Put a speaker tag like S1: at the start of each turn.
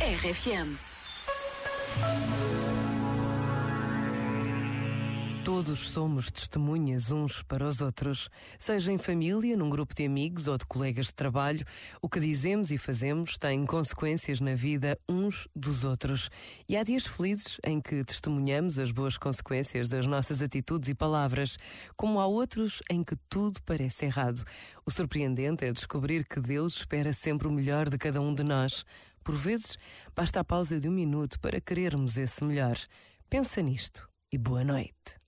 S1: RFM. Todos somos testemunhas uns para os outros, seja em família, num grupo de amigos ou de colegas de trabalho. O que dizemos e fazemos tem consequências na vida uns dos outros. E há dias felizes em que testemunhamos as boas consequências das nossas atitudes e palavras, como há outros em que tudo parece errado. O surpreendente é descobrir que Deus espera sempre o melhor de cada um de nós. Por vezes, basta a pausa de um minuto para querermos esse melhor. Pensa nisto e boa noite.